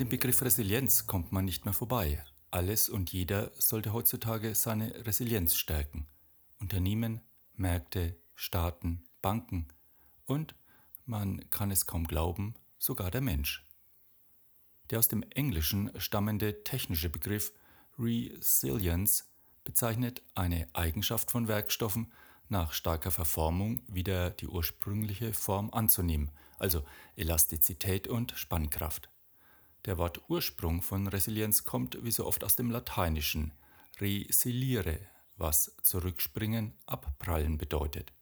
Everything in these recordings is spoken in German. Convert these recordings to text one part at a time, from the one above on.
dem Begriff Resilienz kommt man nicht mehr vorbei. Alles und jeder sollte heutzutage seine Resilienz stärken. Unternehmen, Märkte, Staaten, Banken und, man kann es kaum glauben, sogar der Mensch. Der aus dem Englischen stammende technische Begriff Resilience bezeichnet eine Eigenschaft von Werkstoffen, nach starker Verformung wieder die ursprüngliche Form anzunehmen, also Elastizität und Spannkraft. Der Wortursprung von Resilienz kommt wie so oft aus dem Lateinischen resiliere, was zurückspringen, abprallen bedeutet.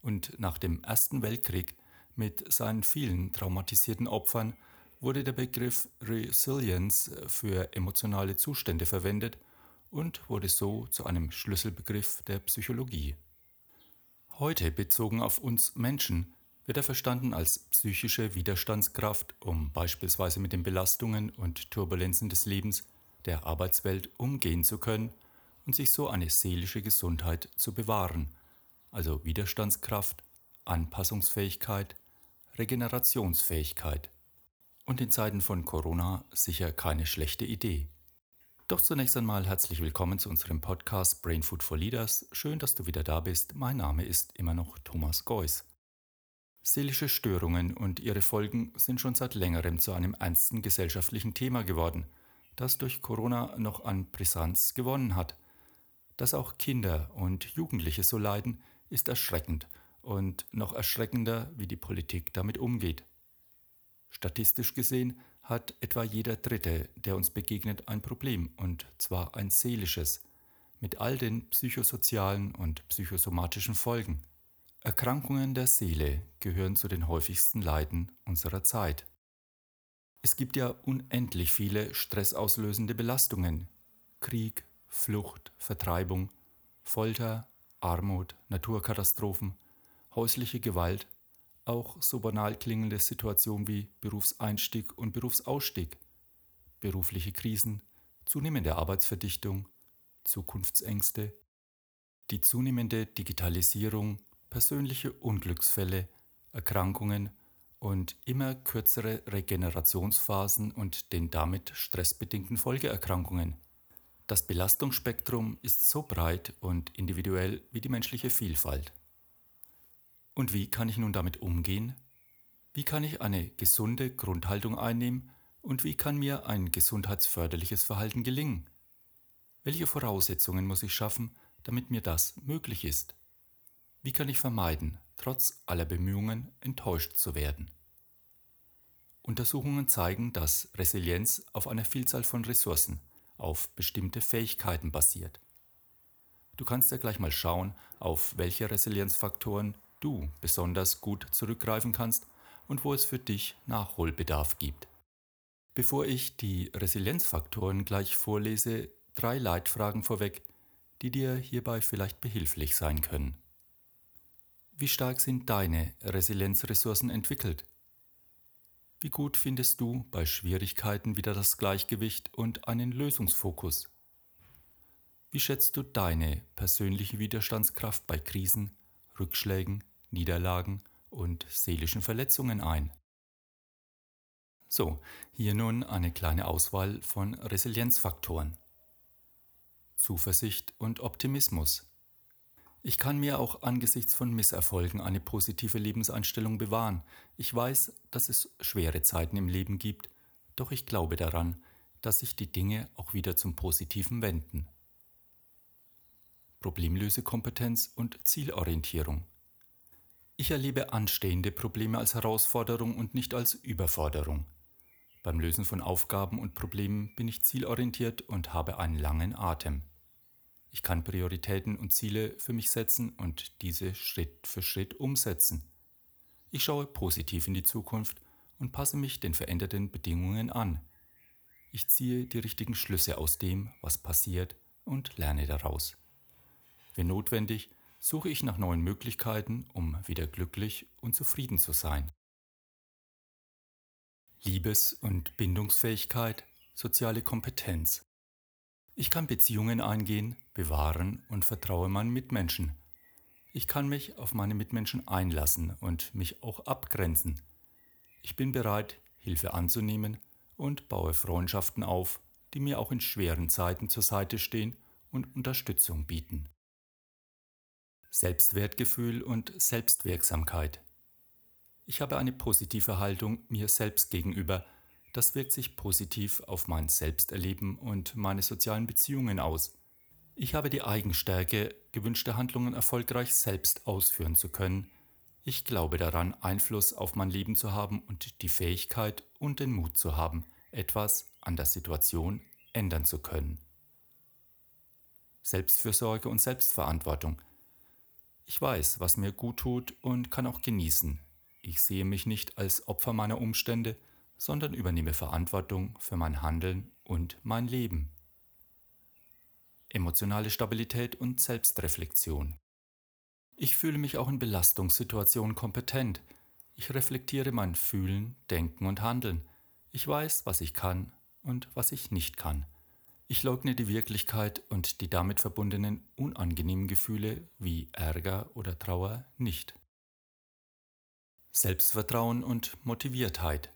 Und nach dem Ersten Weltkrieg mit seinen vielen traumatisierten Opfern wurde der Begriff Resilience für emotionale Zustände verwendet und wurde so zu einem Schlüsselbegriff der Psychologie. Heute bezogen auf uns Menschen wird er verstanden als psychische Widerstandskraft, um beispielsweise mit den Belastungen und Turbulenzen des Lebens der Arbeitswelt umgehen zu können und sich so eine seelische Gesundheit zu bewahren, also Widerstandskraft, Anpassungsfähigkeit, Regenerationsfähigkeit. Und in Zeiten von Corona sicher keine schlechte Idee. Doch zunächst einmal herzlich willkommen zu unserem Podcast Brain Food for Leaders. Schön, dass du wieder da bist. Mein Name ist immer noch Thomas Geuss. Seelische Störungen und ihre Folgen sind schon seit längerem zu einem ernsten gesellschaftlichen Thema geworden, das durch Corona noch an Brisanz gewonnen hat. Dass auch Kinder und Jugendliche so leiden, ist erschreckend und noch erschreckender, wie die Politik damit umgeht. Statistisch gesehen hat etwa jeder Dritte, der uns begegnet, ein Problem, und zwar ein seelisches, mit all den psychosozialen und psychosomatischen Folgen. Erkrankungen der Seele gehören zu den häufigsten Leiden unserer Zeit. Es gibt ja unendlich viele stressauslösende Belastungen. Krieg, Flucht, Vertreibung, Folter, Armut, Naturkatastrophen, häusliche Gewalt, auch so banal klingende Situationen wie Berufseinstieg und Berufsausstieg, berufliche Krisen, zunehmende Arbeitsverdichtung, Zukunftsängste, die zunehmende Digitalisierung persönliche Unglücksfälle, Erkrankungen und immer kürzere Regenerationsphasen und den damit stressbedingten Folgeerkrankungen. Das Belastungsspektrum ist so breit und individuell wie die menschliche Vielfalt. Und wie kann ich nun damit umgehen? Wie kann ich eine gesunde Grundhaltung einnehmen und wie kann mir ein gesundheitsförderliches Verhalten gelingen? Welche Voraussetzungen muss ich schaffen, damit mir das möglich ist? Wie kann ich vermeiden, trotz aller Bemühungen enttäuscht zu werden? Untersuchungen zeigen, dass Resilienz auf einer Vielzahl von Ressourcen, auf bestimmte Fähigkeiten basiert. Du kannst ja gleich mal schauen, auf welche Resilienzfaktoren du besonders gut zurückgreifen kannst und wo es für dich Nachholbedarf gibt. Bevor ich die Resilienzfaktoren gleich vorlese, drei Leitfragen vorweg, die dir hierbei vielleicht behilflich sein können. Wie stark sind deine Resilienzressourcen entwickelt? Wie gut findest du bei Schwierigkeiten wieder das Gleichgewicht und einen Lösungsfokus? Wie schätzt du deine persönliche Widerstandskraft bei Krisen, Rückschlägen, Niederlagen und seelischen Verletzungen ein? So, hier nun eine kleine Auswahl von Resilienzfaktoren. Zuversicht und Optimismus ich kann mir auch angesichts von Misserfolgen eine positive Lebenseinstellung bewahren. Ich weiß, dass es schwere Zeiten im Leben gibt, doch ich glaube daran, dass sich die Dinge auch wieder zum Positiven wenden. Problemlösekompetenz und Zielorientierung. Ich erlebe anstehende Probleme als Herausforderung und nicht als Überforderung. Beim Lösen von Aufgaben und Problemen bin ich zielorientiert und habe einen langen Atem. Ich kann Prioritäten und Ziele für mich setzen und diese Schritt für Schritt umsetzen. Ich schaue positiv in die Zukunft und passe mich den veränderten Bedingungen an. Ich ziehe die richtigen Schlüsse aus dem, was passiert und lerne daraus. Wenn notwendig, suche ich nach neuen Möglichkeiten, um wieder glücklich und zufrieden zu sein. Liebes- und Bindungsfähigkeit, soziale Kompetenz. Ich kann Beziehungen eingehen, bewahren und vertraue meinen Mitmenschen. Ich kann mich auf meine Mitmenschen einlassen und mich auch abgrenzen. Ich bin bereit, Hilfe anzunehmen und baue Freundschaften auf, die mir auch in schweren Zeiten zur Seite stehen und Unterstützung bieten. Selbstwertgefühl und Selbstwirksamkeit. Ich habe eine positive Haltung mir selbst gegenüber. Das wirkt sich positiv auf mein Selbsterleben und meine sozialen Beziehungen aus. Ich habe die Eigenstärke, gewünschte Handlungen erfolgreich selbst ausführen zu können. Ich glaube daran, Einfluss auf mein Leben zu haben und die Fähigkeit und den Mut zu haben, etwas an der Situation ändern zu können. Selbstfürsorge und Selbstverantwortung. Ich weiß, was mir gut tut und kann auch genießen. Ich sehe mich nicht als Opfer meiner Umstände, sondern übernehme Verantwortung für mein Handeln und mein Leben emotionale Stabilität und Selbstreflexion. Ich fühle mich auch in Belastungssituationen kompetent. Ich reflektiere mein Fühlen, Denken und Handeln. Ich weiß, was ich kann und was ich nicht kann. Ich leugne die Wirklichkeit und die damit verbundenen unangenehmen Gefühle wie Ärger oder Trauer nicht. Selbstvertrauen und Motiviertheit.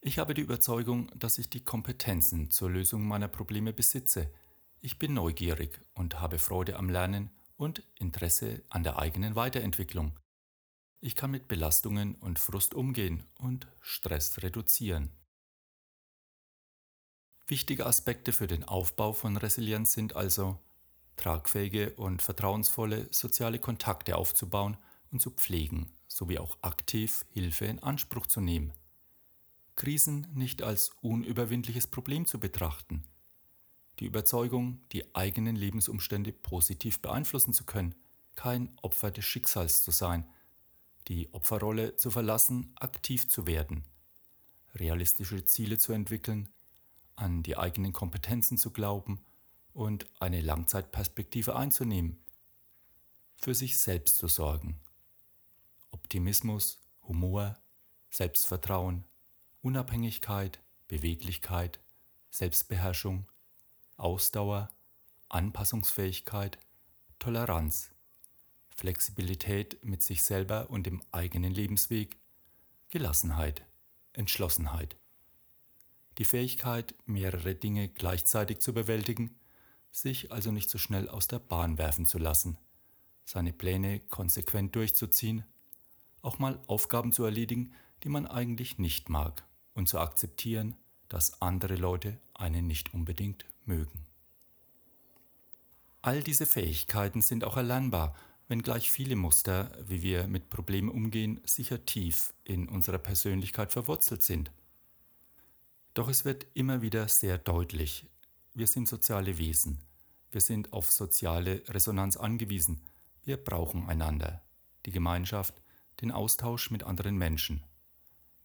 Ich habe die Überzeugung, dass ich die Kompetenzen zur Lösung meiner Probleme besitze, ich bin neugierig und habe Freude am Lernen und Interesse an der eigenen Weiterentwicklung. Ich kann mit Belastungen und Frust umgehen und Stress reduzieren. Wichtige Aspekte für den Aufbau von Resilienz sind also tragfähige und vertrauensvolle soziale Kontakte aufzubauen und zu pflegen, sowie auch aktiv Hilfe in Anspruch zu nehmen. Krisen nicht als unüberwindliches Problem zu betrachten, die Überzeugung, die eigenen Lebensumstände positiv beeinflussen zu können, kein Opfer des Schicksals zu sein, die Opferrolle zu verlassen, aktiv zu werden, realistische Ziele zu entwickeln, an die eigenen Kompetenzen zu glauben und eine Langzeitperspektive einzunehmen, für sich selbst zu sorgen. Optimismus, Humor, Selbstvertrauen, Unabhängigkeit, Beweglichkeit, Selbstbeherrschung, Ausdauer, Anpassungsfähigkeit, Toleranz, Flexibilität mit sich selber und dem eigenen Lebensweg, Gelassenheit, Entschlossenheit. Die Fähigkeit, mehrere Dinge gleichzeitig zu bewältigen, sich also nicht so schnell aus der Bahn werfen zu lassen, seine Pläne konsequent durchzuziehen, auch mal Aufgaben zu erledigen, die man eigentlich nicht mag, und zu akzeptieren, dass andere Leute einen nicht unbedingt mögen. All diese Fähigkeiten sind auch erlernbar, wenngleich viele Muster, wie wir mit Problemen umgehen, sicher tief in unserer Persönlichkeit verwurzelt sind. Doch es wird immer wieder sehr deutlich, wir sind soziale Wesen, wir sind auf soziale Resonanz angewiesen, wir brauchen einander, die Gemeinschaft, den Austausch mit anderen Menschen.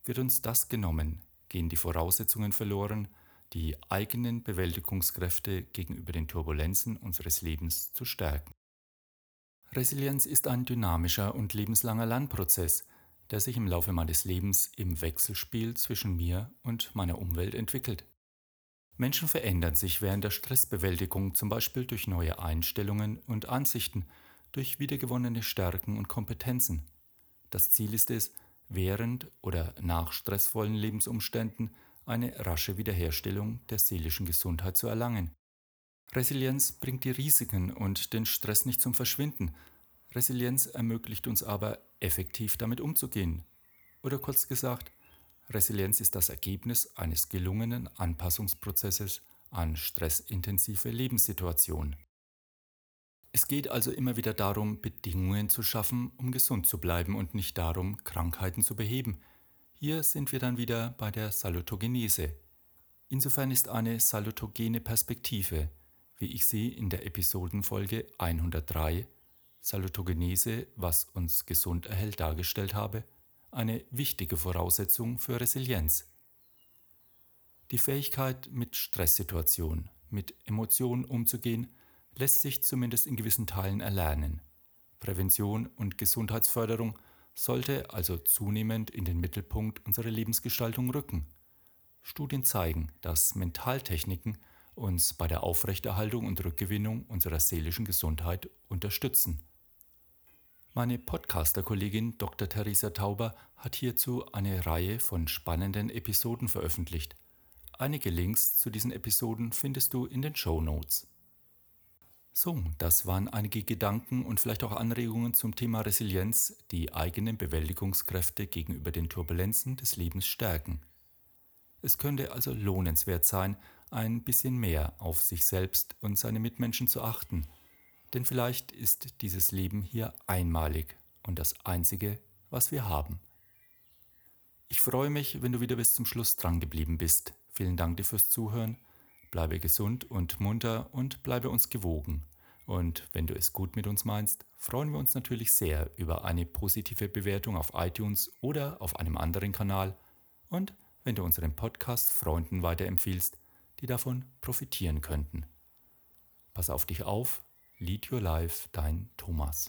Wird uns das genommen, gehen die Voraussetzungen verloren, die eigenen Bewältigungskräfte gegenüber den Turbulenzen unseres Lebens zu stärken. Resilienz ist ein dynamischer und lebenslanger Lernprozess, der sich im Laufe meines Lebens im Wechselspiel zwischen mir und meiner Umwelt entwickelt. Menschen verändern sich während der Stressbewältigung zum Beispiel durch neue Einstellungen und Ansichten, durch wiedergewonnene Stärken und Kompetenzen. Das Ziel ist es, während oder nach stressvollen Lebensumständen eine rasche Wiederherstellung der seelischen Gesundheit zu erlangen. Resilienz bringt die Risiken und den Stress nicht zum Verschwinden. Resilienz ermöglicht uns aber, effektiv damit umzugehen. Oder kurz gesagt, Resilienz ist das Ergebnis eines gelungenen Anpassungsprozesses an stressintensive Lebenssituationen. Es geht also immer wieder darum, Bedingungen zu schaffen, um gesund zu bleiben und nicht darum, Krankheiten zu beheben, hier sind wir dann wieder bei der Salutogenese. Insofern ist eine salutogene Perspektive, wie ich sie in der Episodenfolge 103 Salutogenese, was uns gesund erhält, dargestellt habe, eine wichtige Voraussetzung für Resilienz. Die Fähigkeit, mit Stresssituationen, mit Emotionen umzugehen, lässt sich zumindest in gewissen Teilen erlernen. Prävention und Gesundheitsförderung sollte also zunehmend in den Mittelpunkt unserer Lebensgestaltung rücken. Studien zeigen, dass Mentaltechniken uns bei der Aufrechterhaltung und Rückgewinnung unserer seelischen Gesundheit unterstützen. Meine Podcaster-Kollegin Dr. Theresa Tauber hat hierzu eine Reihe von spannenden Episoden veröffentlicht. Einige Links zu diesen Episoden findest du in den Show Notes. So, das waren einige Gedanken und vielleicht auch Anregungen zum Thema Resilienz, die eigenen Bewältigungskräfte gegenüber den Turbulenzen des Lebens stärken. Es könnte also lohnenswert sein, ein bisschen mehr auf sich selbst und seine Mitmenschen zu achten, denn vielleicht ist dieses Leben hier einmalig und das Einzige, was wir haben. Ich freue mich, wenn du wieder bis zum Schluss dran geblieben bist. Vielen Dank dir fürs Zuhören. Bleibe gesund und munter und bleibe uns gewogen. Und wenn du es gut mit uns meinst, freuen wir uns natürlich sehr über eine positive Bewertung auf iTunes oder auf einem anderen Kanal und wenn du unseren Podcast Freunden weiterempfiehlst, die davon profitieren könnten. Pass auf dich auf, Lead Your Life, dein Thomas.